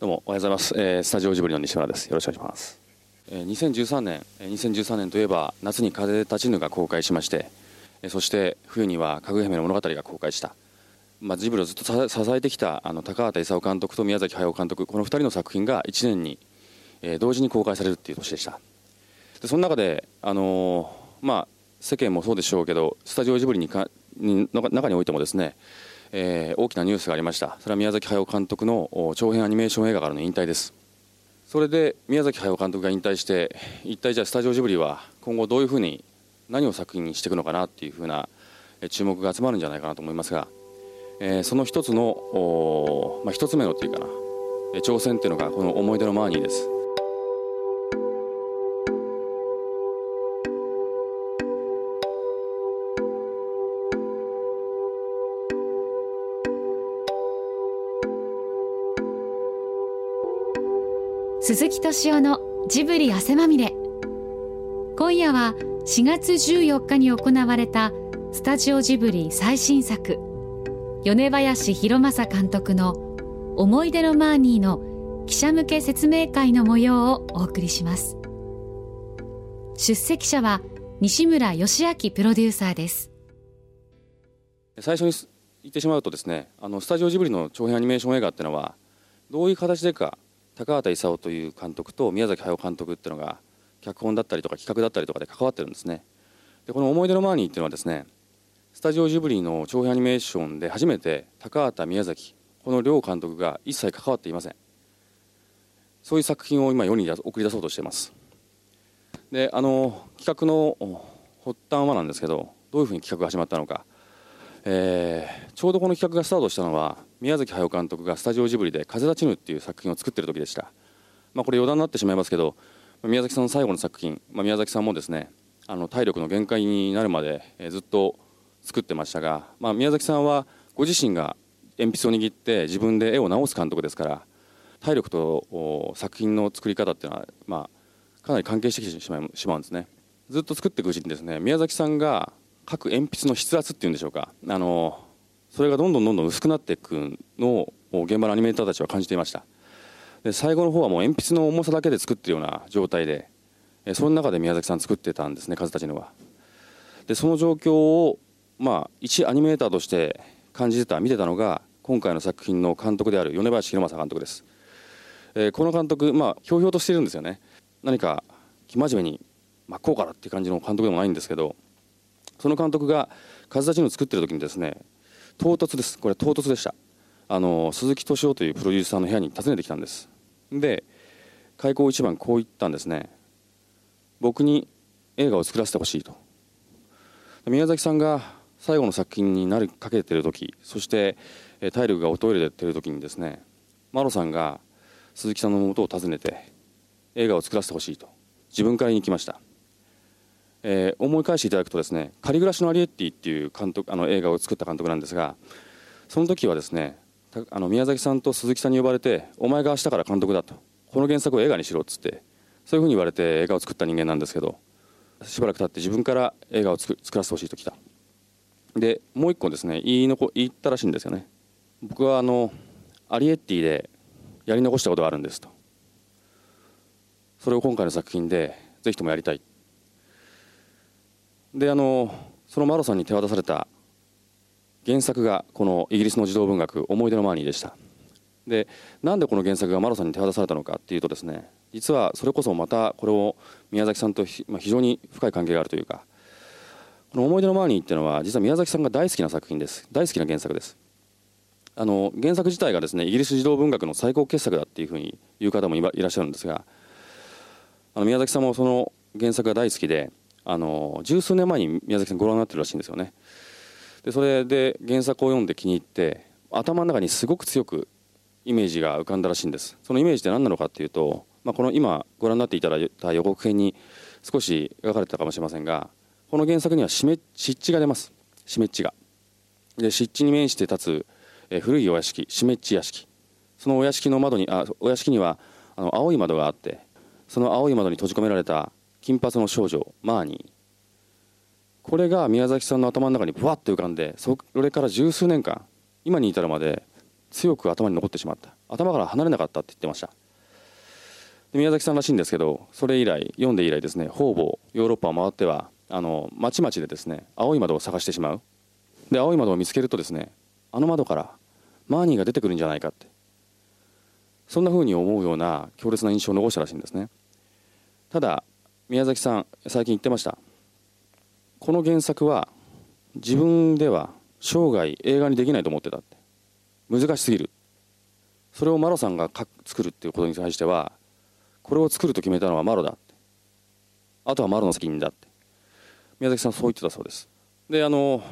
どうもおはようございます、えースタジオジブリの西村です。よろしくお願いします、えー2013年えー2013年といえば夏に風立ちぬが公開しまして、えーそして冬にはかぐや姫の物語が公開した、まあ、ジブリをずっと支えてきたあの高畑勲監督と宮崎駿監督この2人の作品が1年に、えー同時に公開されるっていう年でした。でその中で、あのーまあ、世間もそうでしょうけどスタジオジブリにかにの中においてもですね、えー大きなニュースがありました。それは宮崎駿監督の長編アニメーション映画からの引退です。それで宮崎駿監督が引退して一体じゃあスタジオジブリは今後どういうふうに何を作品にしていくのかなっていうふうな注目が集まるんじゃないかなと思いますが、えーその一つのまあ、一つ目のっていうかな挑戦っていうのがこの「思い出のマーニー」です。鈴木敏夫のジブリ汗まみれ。今夜は4月14日に行われたスタジオジブリ最新作米林弘正監督の「思い出のマーニー」の記者向け説明会の模様をお送りします。出席者は西村義明プロデューサーです。最初にす言ってしまうとですねあのスタジオジブリの長編アニメーション映画っていうのはどういう形でか高畑勲という監督と宮崎駿監督っていうのが脚本だったりとか企画だったりとかで関わってるんですね。でこの「思い出のマーニー」っていうのはですねスタジオジブリの長編アニメーションで初めて高畑宮崎この両監督が一切関わっていません。そういう作品を今世に送り出そうとしています。であの企画の発端はなんですけどどういうふうに企画が始まったのか。えーちょうどこの企画がスタートしたのは宮崎駿監督がスタジオジブリで「風立ちぬ」っていう作品を作ってる時でした、まあ、これ余談になってしまいますけど宮崎さんの最後の作品、まあ、宮崎さんもですねあの体力の限界になるまで、えずっと作ってましたが、まあ、宮崎さんはご自身が鉛筆を握って自分で絵を直す監督ですから体力と作品の作り方っていうのは、まあ、かなり関係してきてしまうしまうんですね。ずっと作っていくうちにですね宮崎さんが書く鉛筆の筆圧っていうんでしょうか。あのそれがどんどんどんどん薄くなっていくのを現場のアニメーターたちは感じていました。で最後の方はもう鉛筆の重さだけで作ってるような状態でえその中で宮崎さん作ってたんですね風立ちぬは。でその状況をまあ一アニメーターとして感じてた見てたのが今回の作品の監督である米林弘正監督です、えーこの監督まあひょうひょうとしてるんですよね。何か生真面目に真っ向からっていう感じの監督でもないんですけどその監督が風立ちぬを作ってる時にですね唐突です。これ唐突でした。あの鈴木敏夫というプロデューサーの部屋に訪ねてきたんです。で開口一番こう言ったんですね。僕に映画を作らせてほしいと。宮崎さんが最後の作品になりかけてる時そして体力が衰えてる時にですねマロさんが鈴木さんの元を訪ねて映画を作らせてほしいと自分から言いに来ました。えー思い返していただくとですね「仮暮らしのアリエッティ」っていう監督あの映画を作った監督なんですがその時はですねあの宮崎さんと鈴木さんに呼ばれて「お前が明日から監督だ」と「この原作を映画にしろ」っつってそういうふうに言われて映画を作った人間なんですけどしばらく経って自分から映画を作作らせてほしいと来た。でもう一個ですね言いのこ言ったらしいんですよね。僕はあのアリエッティでやり残したことがあるんですと。それを今回の作品でぜひともやりたい。であのそのマロさんに手渡された原作がこのイギリスの児童文学「思い出のマーニー」でした。でなんでこの原作がマロさんに手渡されたのかっていうとですね実はそれこそまたこれを宮崎さんと、まあ、非常に深い関係があるというかこの「思い出のマーニー」っていうのは実は宮崎さんが大好きな作品です。大好きな原作です。あの原作自体がですねイギリス児童文学の最高傑作だっていうふうに言う方もいばいらっしゃるんですがあの宮崎さんもその原作が大好きであの十数年前に宮崎さんご覧になってるらしいんですよね。でそれで原作を読んで気に入って頭の中にすごく強くイメージが浮かんだらしいんです。そのイメージって何なのかっていうと、まあ、この今ご覧になっていただいた予告編に少し描かれてたかもしれませんがこの原作には湿地が出ます。湿地が。で湿地に面して立つえ古いお屋敷湿地屋敷。そのお屋敷の窓にあお屋敷にはあの青い窓があってその青い窓に閉じ込められた金髪の少女マーニー。これが宮崎さんの頭の中にぶわっと浮かんでそれから十数年間今に至るまで強く頭に残ってしまった。頭から離れなかったって言ってました。で宮崎さんらしいんですけどそれ以来読んで以来ですね方々ヨーロッパを回ってはあの町々でですね青い窓を探してしまう。で青い窓を見つけるとですねあの窓からマーニーが出てくるんじゃないかって。そんな風に思うような強烈な印象を残したらしいんですね。ただ宮崎さん最近言ってました。この原作は自分では生涯映画にできないと思ってたって。難しすぎる。それをマロさんが作るっていうことに対してはこれを作ると決めたのはマロだって。あとはマロの責任だって。宮崎さんそう言ってたそうです。であの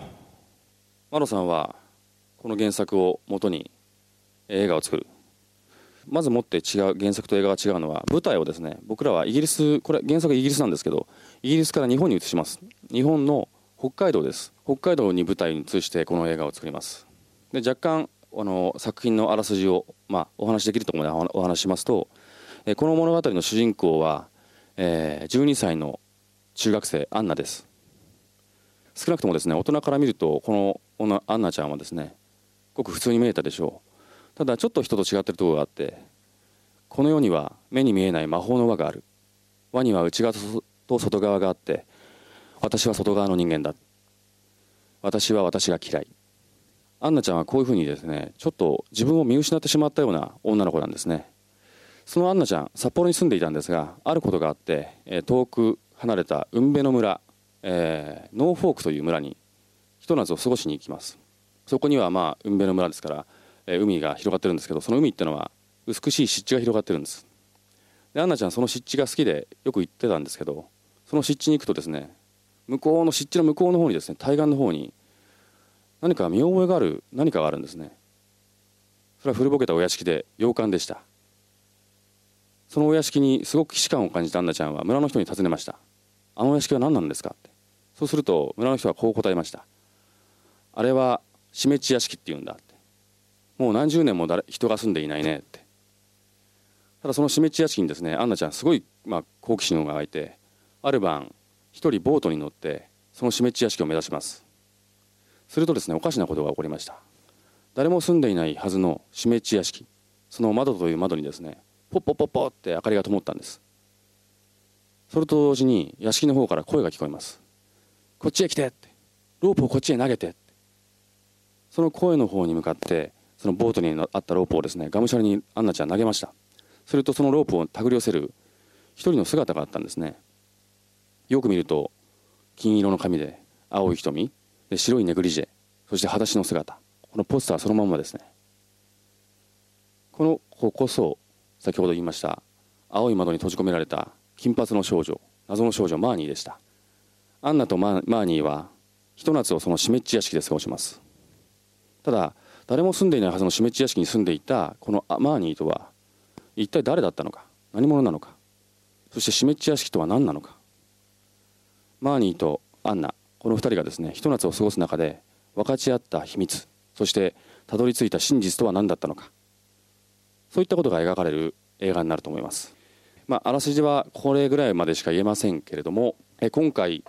マロさんはこの原作をもとに映画を作る。まずもって違う原作と映画が違うのは舞台をですね僕らはイギリスこれ原作イギリスなんですけどイギリスから日本に移します。日本の北海道です。北海道に舞台に移してこの映画を作ります。で若干あの作品のあらすじを、まあ、お話しできるところまでお話ししますと、えこの物語の主人公は、えー、12歳の中学生アンナです。少なくともですね大人から見るとこのアンナちゃんはですねごく普通に見えたでしょう。ただちょっと人と違ってるところがあってこの世には目に見えない魔法の輪がある。輪には内側と外側があって私は外側の人間だ。私は私が嫌い。アンナちゃんはこういうふうにですねちょっと自分を見失ってしまったような女の子なんですね。そのアンナちゃん札幌に住んでいたんですがあることがあって遠く離れた雲辺の村えー、ノーフォークという村にひと夏を過ごしに行きます。そこにはまあ海辺の村ですから、海が広がってるんですけどその海ってのは美しい湿地が広がってるんです。でアンナちゃんその湿地が好きでよく行ってたんですけどその湿地に行くとですね向こうの湿地の向こうの方にですね対岸の方に何か見覚えがある何かがあるんですね。それは古ぼけたお屋敷で洋館でした。そのお屋敷にすごく既視感を感じたアンナちゃんは村の人に尋ねました。あのお屋敷は何なんですか？って。そうすると村の人はこう答えました。あれは死滅屋敷って言うんだ。もう何十年も誰人が住んでいないねって。ただその死滅屋敷にですねアンナちゃんすごい、まあ、好奇心が湧いてある晩一人ボートに乗ってその死滅屋敷を目指します。するとですねおかしなことが起こりました。誰も住んでいないはずの死滅屋敷その窓という窓にですねポッポッポッポって明かりが灯ったんです。それと同時に屋敷の方から声が聞こえます。こっちへ来てって。ロープをこっちへ投げて。その声の方に向かってそのボートにあったロープをですねがむしゃらにアンナちゃん投げました。するとそのロープを手繰り寄せる一人の姿があったんですね。よく見ると金色の髪で青い瞳で白いネグリジェそして裸足の姿。このポスターそのままですね。この子こそ先ほど言いました青い窓に閉じ込められた金髪の少女謎の少女マーニーでした。アンナとマーニーはひと夏をその湿地屋敷で過ごします。ただ誰も住んでいないはずの湿地屋敷に住んでいたこのアマーニーとは一体誰だったのか何者なのかそして湿地屋敷とは何なのか。マーニーとアンナこの2人がですねひと夏を過ごす中で分かち合った秘密そしてたどり着いた真実とは何だったのか。そういったことが描かれる映画になると思います。まあ、あらすじはこれぐらいまでしか言えませんけれども、え今回、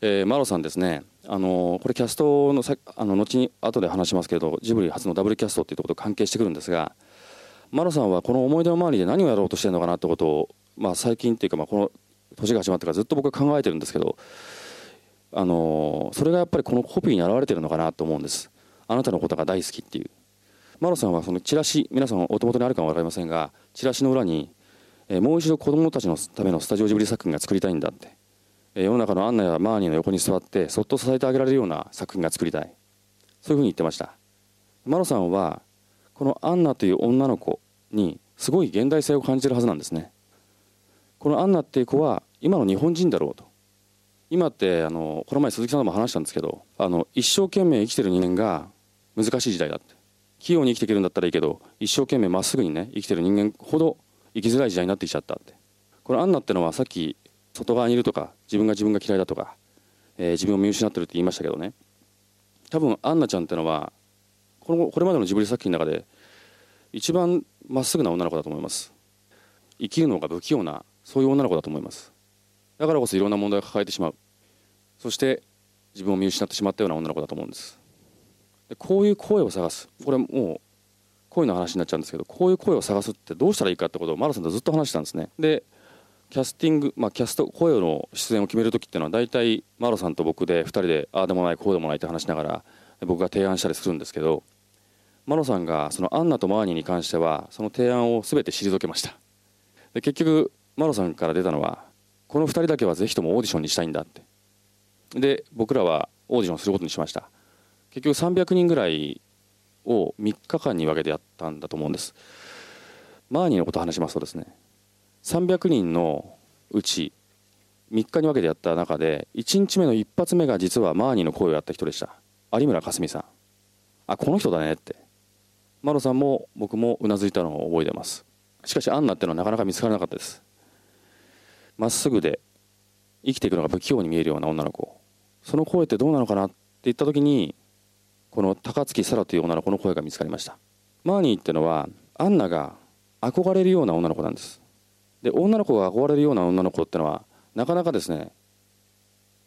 えー、マロさんですね、あのこれキャストのさあの後に後で話しますけどジブリ初のダブルキャストっていうところと関係してくるんですがマロさんはこの思い出の周りで何をやろうとしてるのかなってことを、まあ、最近っていうか、まあ、この年が始まってからずっと僕は考えてるんですけど、あのそれがやっぱりこのコピーに表れてるのかなと思うんです。あなたのことが大好きっていう。マロさんはそのチラシ皆さんお手元にあるかも分かりませんがチラシの裏にえもう一度子どもたちのためのスタジオジブリ作品が作りたいんだって、世の中のアンナやマーニーの横に座ってそっと支えてあげられるような作品が作りたい。そういうふうに言ってました。マロさんはこのアンナという女の子にすごい現代性を感じるはずなんですね。このアンナっていう子は今の日本人だろうと。今ってあのこの前鈴木さんとも話したんですけどあの一生懸命生きてる人間が難しい時代だって。器用に生きていけるんだったらいいけど一生懸命まっすぐにね生きてる人間ほど生きづらい時代になってきちゃったって。これアンナってのはさっき外側にいるとか自分が自分が嫌いだとか、えー、自分を見失ってるって言いましたけどね。多分アンナちゃんってのはこのこれまでのジブリ作品の中で一番まっすぐな女の子だと思います。生きるのが不器用なそういう女の子だと思います。だからこそいろんな問題を抱えてしまう。そして自分を見失ってしまったような女の子だと思うんです。でこういう声を探す。これもう声の話になっちゃうんですけどこういう声を探すってどうしたらいいかってことをマラさんとずっと話してたんですね。でキャスティング、まあ、キャスト声の出演を決める時っていうのは大体マロさんと僕で2人でああでもないこうでもないって話しながら僕が提案したりするんですけどマロさんがそのアンナとマーニーに関してはその提案を全て退けました。で結局マロさんから出たのはこの2人だけはぜひともオーディションにしたいんだって。で僕らはオーディションすることにしました。結局300人ぐらいを3日間に分けてやったんだと思うんです。マーニーのことを話しますとですね300人のうち3日に分けてやった中で1日目の一発目が実はマーニーの声をやった人でした。有村架純さん。あこの人だねって。マロさんも僕もうなずいたのを覚えてます。しかしアンナってのはなかなか見つからなかったです。まっすぐで生きていくのが不器用に見えるような女の子。その声ってどうなのかなって言った時にこの高槻沙羅という女の子の声が見つかりました。マーニーっていうのはアンナが憧れるような女の子なんです。で女の子が憧れるような女の子ってのはなかなかですね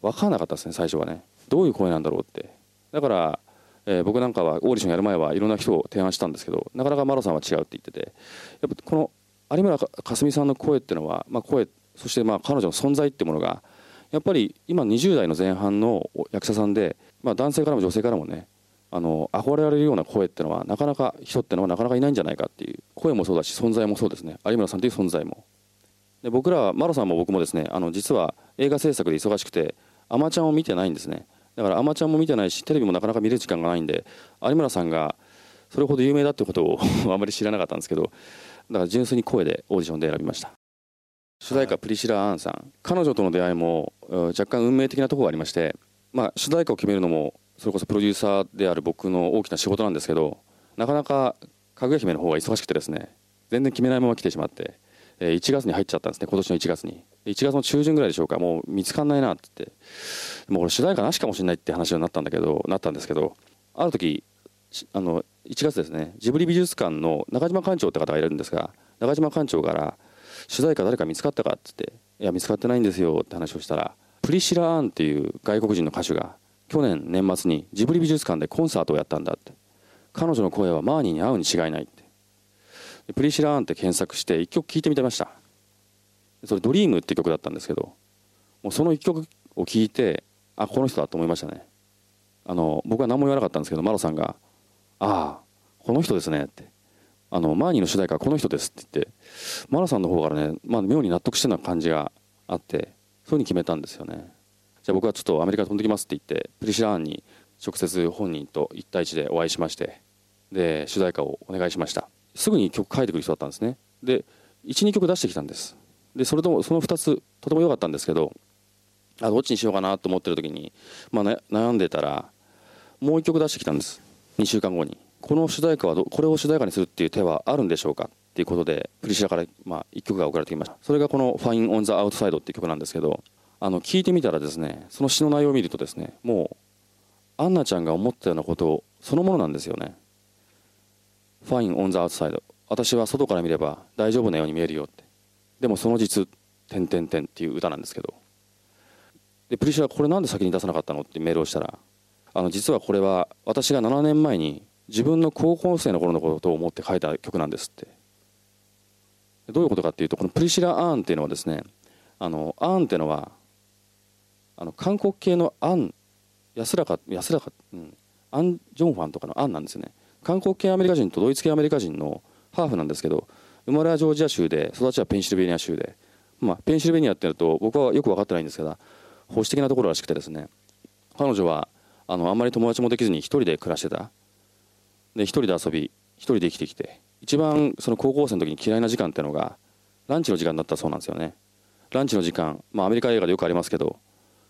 分からなかったですね最初はね。どういう声なんだろうって。だから、えー、僕なんかはオーディションやる前はいろんな人を提案したんですけどなかなかマロさんは違うって言ってて。やっぱこの有村架純さんの声っていうのは、まあ、声そしてまあ彼女の存在っていうものがやっぱり今20代の前半の役者さんで、まあ、男性からも女性からもねあの憧れられるような声ってのはなかなか人ってのはなかなかいないんじゃないかっていう声もそうだし存在もそうですね。有村さんという存在も。で僕らはマロさんも僕もですねあの実は映画制作で忙しくてアマちゃんを見てないんですね。だからアマちゃんも見てないしテレビもなかなか見れる時間がないんで有村さんがそれほど有名だってことを あまり知らなかったんですけどだから純粋に声でオーディションで選びました。主題歌プリシラ・アーンさん。彼女との出会いも若干運命的なところがありまして、まあ、主題歌を決めるのもそれこそプロデューサーである僕の大きな仕事なんですけどなかなかかぐや姫の方が忙しくてですね全然決めないまま来てしまって1月に入っちゃったんですね。今年の1月に。1月の中旬ぐらいでしょうか。もう見つかんないなって。言ってもうこれ主題歌なしかもしれないって話になったんだけどなったんですけどある時あの1月ですね。ジブリ美術館の中島館長って方がいるんですが中島館長から「主題歌誰か見つかったか?」って言って「いや見つかってないんですよ」って話をしたらプリシラ・アーンっていう外国人の歌手が去年年末にジブリ美術館でコンサートをやったんだって。彼女の声はマーニーに合うに違いないって。プリシラーンって検索して1曲聴いてみてました。それ「ドリームって曲だったんですけどもうその1曲を聴いてあこの人だと思いましたね。あの僕は何も言わなかったんですけどマロさんが「ああこの人ですね」って。あのマーニーの主題歌はこの人ですって言ってマロさんの方からね、まあ、妙に納得してるような感じがあってそういうふうに決めたんですよね。じゃあ僕はちょっとアメリカ飛んできますって言ってプリシラーンに直接本人と1対1でお会いしましてで主題歌をお願いしました。すぐに曲書いてくる人だったんですね。で12曲出してきたんです。でそれともその2つとても良かったんですけどあどっちにしようかなと思ってる時に、まあ、悩んでたらもう1曲出してきたんです。2週間後に。この主題歌はこれを主題歌にするっていう手はあるんでしょうかっていうことでプリシラから、まあ、1曲が送られてきました。それがこの「Fine on the Outside」っていう曲なんですけどあの聞いてみたらですねその詩の内容を見るとですねもうアンナちゃんが思ったようなことそのものなんですよね。Fine on the outside. 私は外から見れば大丈夫なように見えるよって。でもその実点点点っていう歌なんですけど。でプリシュラこれなんで先に出さなかったのってメールをしたらあの実はこれは私が7年前に自分の高校生の頃のことを思って書いた曲なんですって。どういうことかっていうとこのプリシラ・アーンっていうのはですねあのアーンっていうのはあの韓国系のアン安らか安らか、うん、アン・ジョンファンとかのアンなんですよね。韓国系アメリカ人とドイツ系アメリカ人のハーフなんですけど生まれはジョージア州で育ちはペンシルベニア州で、まあ、ペンシルベニアっていうと僕はよく分かってないんですけど保守的なところらしくてですね。彼女はあのあんまり友達もできずに一人で暮らしてた。で一人で遊び一人で生きてきて。一番その高校生の時に嫌いな時間っていうのがランチの時間だったそうなんですよね。ランチの時間、まあ、アメリカ映画でよくありますけど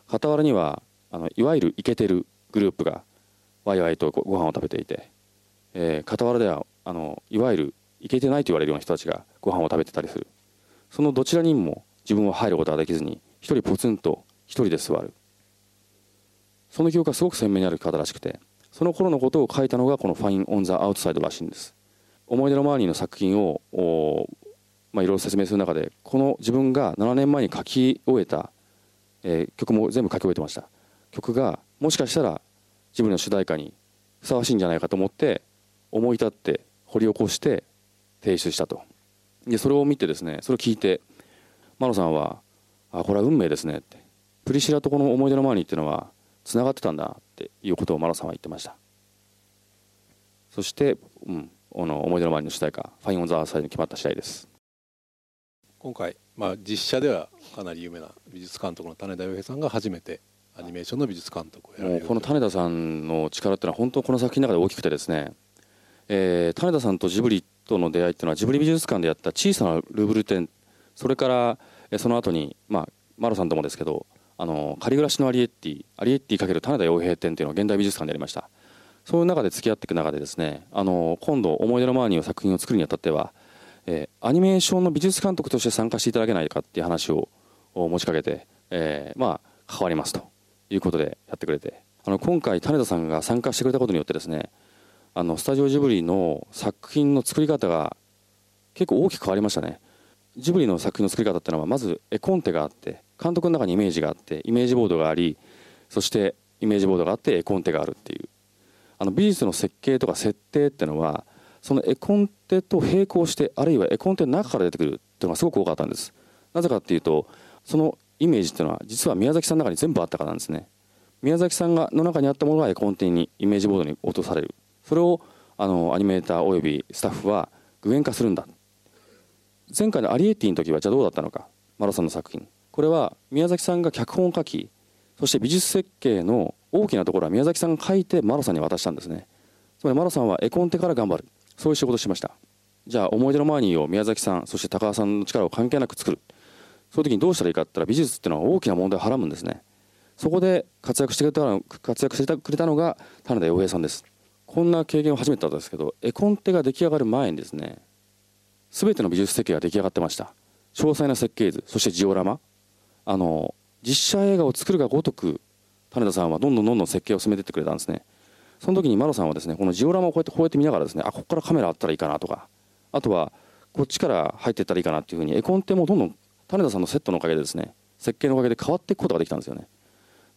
傍らにはあのいわゆるイケてるグループがワイワイとご飯を食べていて、えー、傍らではあのいわゆるイケてないと言われるような人たちがご飯を食べてたりする。そのどちらにも自分は入ることができずに一人ポツンと一人で座る。その記憶がすごく鮮明にある方らしくてその頃のことを書いたのがこの「 Fine On The Outside」らしいんです。思い出のマーニーの作品をまあ、いろいろ説明する中でこの自分が7年前に書き終えたえー、曲も全部書き終えてました。曲がもしかしたらジブリの主題歌にふさわしいんじゃないかと思って思い立って掘り起こして提出したと。でそれを見てですねそれを聞いてマロさんは「あこれは運命ですね」って。プリシラとこの思い出のマーニーっていうのはつながってたんだっていうことをマロさんは言ってました。そして、うん、あの思い出のマーニーの主題歌「ファイン・オン・ザ・アーサイド」に決まった次第です。今回、まあ、実写ではかなり有名な美術監督の種田洋平さんが初めてアニメーションの美術監督をやられるこの種田さんの力っていうのは本当この作品の中で大きくてですね、えー、種田さんとジブリとの出会いっていうのはジブリ美術館でやった小さなルーブル展。それからその後にまあマロさんともですけどあの仮暮らしのアリエッティアリエッティ×種田洋平展っていうのを現代美術館でやりました。そういう中で付き合っていく中でですねあの今度「思い出のマーニー」の作品を作るにあたっては、えー、アニメーションの美術監督として参加していただけないかっていう話を持ちかけて、えー、まあ関わりますということでやってくれて。あの今回種田さんが参加してくれたことによってですねあのスタジオジブリの作品の作り方が結構大きく変わりましたね。ジブリの作品の作り方っていうのはまず絵コンテがあって監督の中にイメージがあってイメージボードがありそしてイメージボードがあって絵コンテがあるっていう。あの美術の設計とか設定っていうのはその絵コンテと並行してあるいは絵コンテの中から出てくるっていうのがすごく多かったんです。なぜかっていうとそのイメージっていうのは実は宮崎さんの中に全部あったからなんですね。宮崎さんがの中にあったものが絵コンテにイメージボードに落とされる。それをあのアニメーターおよびスタッフは具現化するんだ。前回のアリエッティの時はじゃあどうだったのか？マロさんの作品。これは宮崎さんが脚本を書きそして美術設計の大きなところは宮崎さんが書いてマロさんに渡したんですね。つまりマロさんは絵コンテから頑張る。そういう仕事をしました。じゃあ思い出のマーニーを宮崎さんそして高橋さんの力を関係なく作る。そういう時にどうしたらいいかって言ったら美術っていうのは大きな問題をはらむんですね。そこで活躍してくれた活躍してくれたのが種田洋平さんです。こんな経験を初めてだったんですけど絵コンテが出来上がる前にですね全ての美術設計が出来上がってました。詳細な設計図そしてジオラマ。あの実写映画を作るがごとく種田さんはどんどんどんどん設計を進めてってくれたんですね。その時にマロさんはですねこのジオラマをこうやってこうやって見ながらですねあここからカメラあったらいいかなとかあとはこっちから入っていったらいいかなっていうふうに絵コンテもどんどん種田さんのセットのおかげでですね設計のおかげで変わっていくことができたんですよね。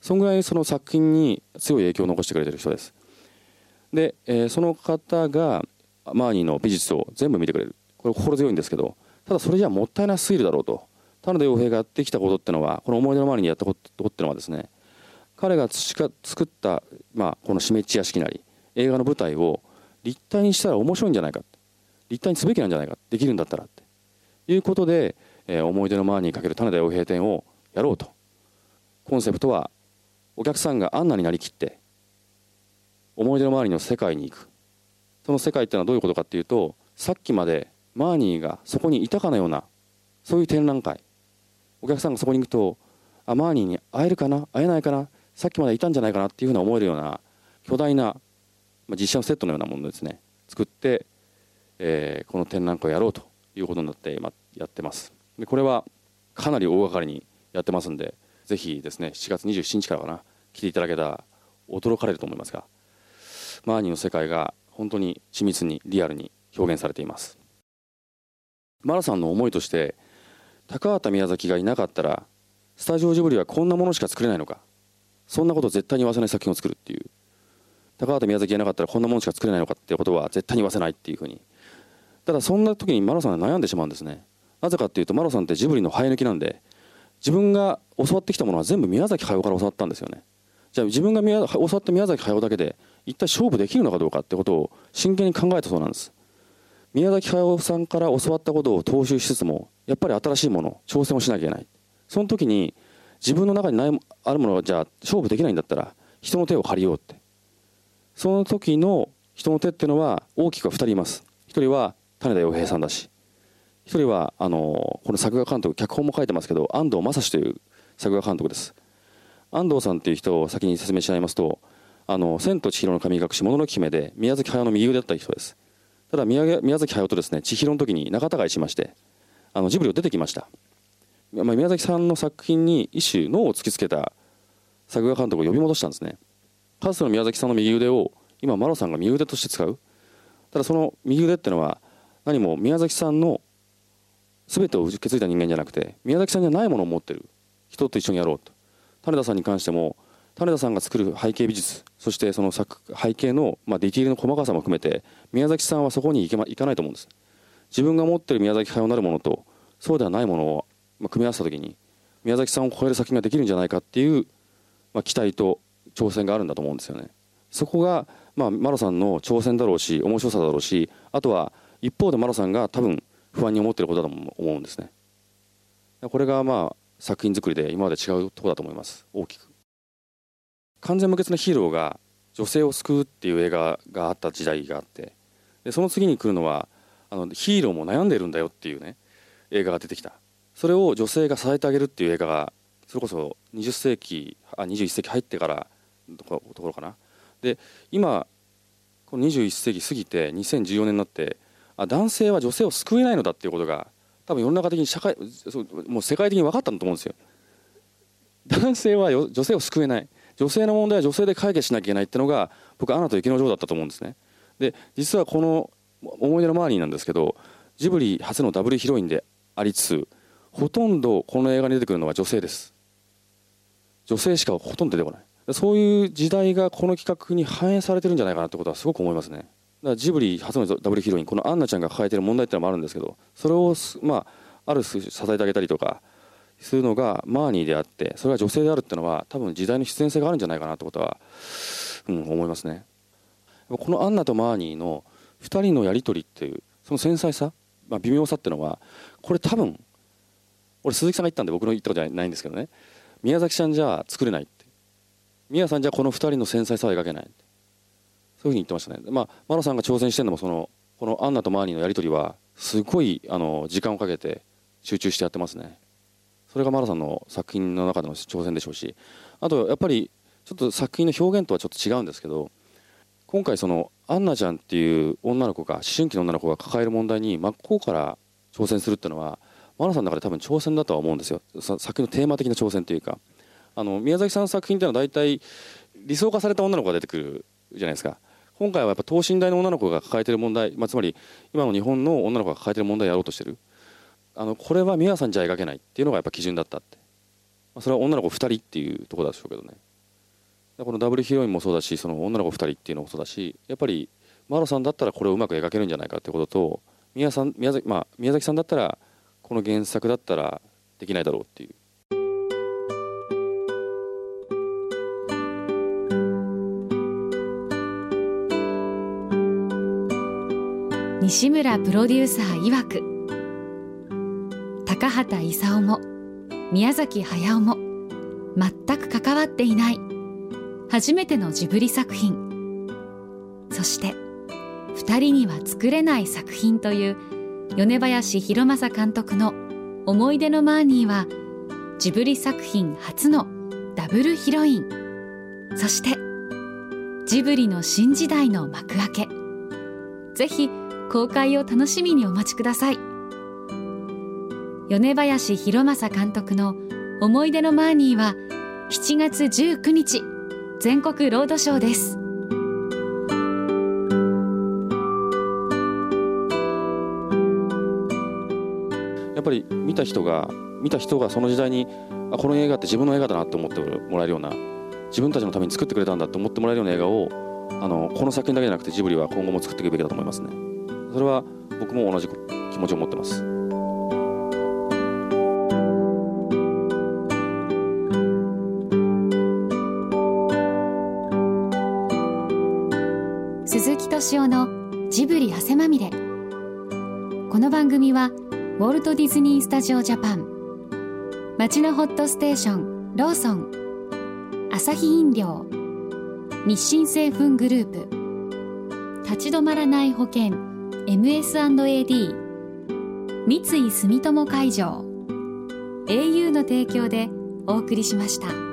そんぐらいその作品に強い影響を残してくれてる人です。で、えー、その方がマーニーの美術を全部見てくれる。これ心強いんですけどただそれじゃもったいなすぎるだろうと。田辺洋平がやってきたことってのはこの思い出の周りにやったことってのはですね彼が作った、まあ、この締め地屋敷なり映画の舞台を立体にしたら面白いんじゃないか立体にすべきなんじゃないかできるんだったらって。いうことでえー、思い出のマーニー×種田洋平店をやろうと。コンセプトはお客さんがアンナになりきって思い出の周りの世界に行く。その世界っていうのはどういうことかっていうとさっきまでマーニーがそこにいたかのようなそういう展覧会。お客さんがそこに行くとあマーニーに会えるかな？会えないかな？さっきまでいたんじゃないかなっていうふうな思えるような巨大な、まあ、実写のセットのようなものですね。作って、えー、この展覧会をやろうということになって今やってます。でこれはかなり大掛かりにやってますんでぜひですね7月27日からかな来ていただけたら驚かれると思いますがマーニーの世界が本当に緻密にリアルに表現されています。マラさんの思いとして高畑宮崎がいなかったらスタジオジブリはこんなものしか作れないのか。そんなことを絶対に言わせない作品を作るっていう。高畑宮崎がいなかったらこんなものしか作れないのかっていうことは絶対に言わせないっていうふうに。ただそんな時にマラさんは悩んでしまうんですね。なぜかっていうとマロさんってジブリの生え抜きなんで自分が教わってきたものは全部宮崎駿から教わったんですよね。じゃあ自分が教わった宮崎駿だけで一体勝負できるのかどうかってことを真剣に考えたそうなんです。宮崎駿さんから教わったことを踏襲しつつもやっぱり新しいもの挑戦をしなきゃいけない。その時に自分の中にないあるものはじゃあ勝負できないんだったら人の手を借りようって。その時の人の手っていうのは大きくは2人います。1人は種田洋平さんだし。一人はあのこの作画監督脚本も書いてますけど安藤正史という作画監督です。安藤さんっていう人を先に説明しちゃいますと「あの千と千尋の神隠しものの姫」で宮崎駿の右腕だった人です。ただ宮崎駿とですね千尋の時に仲違いしましてあのジブリを出てきました、まあ、宮崎さんの作品に一種脳を突きつけた作画監督を呼び戻したんですね。かつての宮崎さんの右腕を今マロさんが右腕として使う。ただその右腕ってのは何も宮崎さんの全てを受け継いだ人間じゃなくて宮崎さんにはないものを持ってる人と一緒にやろうと。種田さんに関しても種田さんが作る背景美術そしてその作背景の、まあ、ディティールの細かさも含めて宮崎さんはそこに行け、ま、行かないと思うんです。自分が持ってる宮崎駿なるものとそうではないものを、まあ、組み合わせた時に宮崎さんを超える作品ができるんじゃないかっていう、まあ、期待と挑戦があるんだと思うんですよね。そこが、まあ、マロさんの挑戦だろうし面白さだろうしあとは一方でマロさんが多分不安に思ってることだと思うんですね。これがまあ作品作りで今まで違うところだと思います。大きく。完全無欠なヒーローが女性を救うっていう映画があった時代があってでその次に来るのはあのヒーローも悩んでるんだよっていうね映画が出てきた。それを女性が支えてあげるっていう映画がそれこそ20世紀あ21世紀入ってからのところかな。で今この21世紀過ぎて2014年になってあ男性は女性を救えないのだっていうことが多分世の中的に社会もう世界的に分かったんだと思うんですよ。男性は女性を救えない。女性の問題は女性で解決しなきゃいけないっていうのが僕アナと雪の女王だったと思うんですね。で実はこの思い出のマーニーなんですけどジブリ初のダブルヒロインでありつつほとんどこの映画に出てくるのは女性です。女性しかほとんど出てこない。そういう時代がこの企画に反映されてるんじゃないかなってことはすごく思いますね。だからジブリ初のダブルヒロインこのアンナちゃんが抱えてる問題っていうのもあるんですけどそれをまあある種支えてあげたりとかするのがマーニーであってそれが女性であるっていうのは多分時代の必然性があるんじゃないかなってことは、うん、思いますね。このアンナとマーニーの2人のやり取りっていうその繊細さ、まあ、微妙さっていうのはこれ多分俺鈴木さんが言ったんで僕の言ったことじゃないんですけどね。宮崎さんじゃ作れないって。宮さんじゃこの2人の繊細さは描けないそういうふうに言ってましたね。まあマロさんが挑戦してるのもそのこのアンナとマーニーのやり取りはすごいあの時間をかけて集中してやってますね。それがマラさんの作品の中での挑戦でしょうしあとやっぱりちょっと作品の表現とはちょっと違うんですけど今回そのアンナちゃんっていう女の子が思春期の女の子が抱える問題に真っ向から挑戦するっていうのはマナさんの中で多分挑戦だとは思うんですよ。作品のテーマ的な挑戦というか。あの宮崎さんの作品っていうのは大体理想化された女の子が出てくるじゃないですか。今回はやっぱ等身大の女の子が抱えてる問題、まあ、つまり今の日本の女の子が抱えてる問題をやろうとしてる。あのこれは宮さんじゃ描けないっていうのがやっぱ基準だったって、まあ、それは女の子2人っていうところでしょうけどね。このダブルヒロインもそうだしその女の子2人っていうのもそうだしやっぱりマロさんだったらこれをうまく描けるんじゃないかってことと宮さん宮崎,、まあ、宮崎さんだったらこの原作だったらできないだろうっていう。西村プロデューサー曰く高畑勲も宮崎駿も全く関わっていない初めてのジブリ作品。そして二人には作れない作品という米林弘正監督の思い出のマーニーはジブリ作品初のダブルヒロイン。そしてジブリの新時代の幕開け。ぜひ公開を楽しみにお待ちください。米林弘正監督の思い出のマーニーは7月19日全国ロードショーです。やっぱり見た人が見た人がその時代にあこの映画って自分の映画だなって思ってもらえるような自分たちのために作ってくれたんだって思ってもらえるような映画をあのこの作品だけじゃなくてジブリは今後も作っていくべきだと思いますね。それは僕も同じ気持ちを持ってます。敏夫のジブリ汗まみれ。この番組はウォルト・ディズニー・スタジオ・ジャパン。町のホットステーションローソン。アサヒ飲料。日清製粉グループ。立ち止まらない保険 MS&AD 三井住友海上。au の提供でお送りしました。